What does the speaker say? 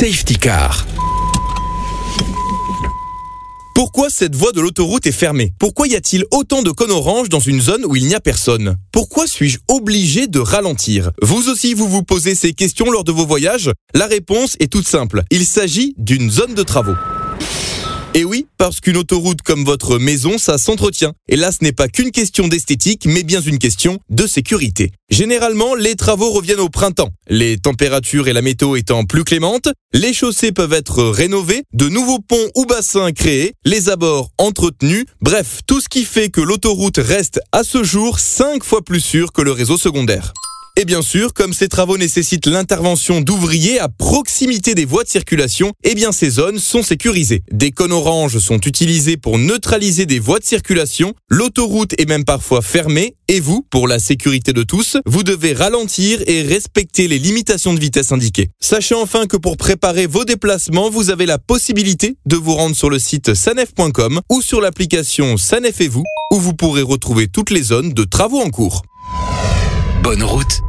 Safety Car. Pourquoi cette voie de l'autoroute est fermée? Pourquoi y a-t-il autant de cônes oranges dans une zone où il n'y a personne? Pourquoi suis-je obligé de ralentir? Vous aussi, vous vous posez ces questions lors de vos voyages? La réponse est toute simple. Il s'agit d'une zone de travaux. Et oui, parce qu'une autoroute comme votre maison, ça s'entretient. Et là, ce n'est pas qu'une question d'esthétique, mais bien une question de sécurité. Généralement, les travaux reviennent au printemps. Les températures et la météo étant plus clémentes, les chaussées peuvent être rénovées, de nouveaux ponts ou bassins créés, les abords entretenus, bref, tout ce qui fait que l'autoroute reste à ce jour 5 fois plus sûre que le réseau secondaire. Et bien sûr, comme ces travaux nécessitent l'intervention d'ouvriers à proximité des voies de circulation, eh bien ces zones sont sécurisées. Des cônes oranges sont utilisés pour neutraliser des voies de circulation, l'autoroute est même parfois fermée, et vous, pour la sécurité de tous, vous devez ralentir et respecter les limitations de vitesse indiquées. Sachez enfin que pour préparer vos déplacements, vous avez la possibilité de vous rendre sur le site sanef.com ou sur l'application Sanef et vous, où vous pourrez retrouver toutes les zones de travaux en cours. Bonne route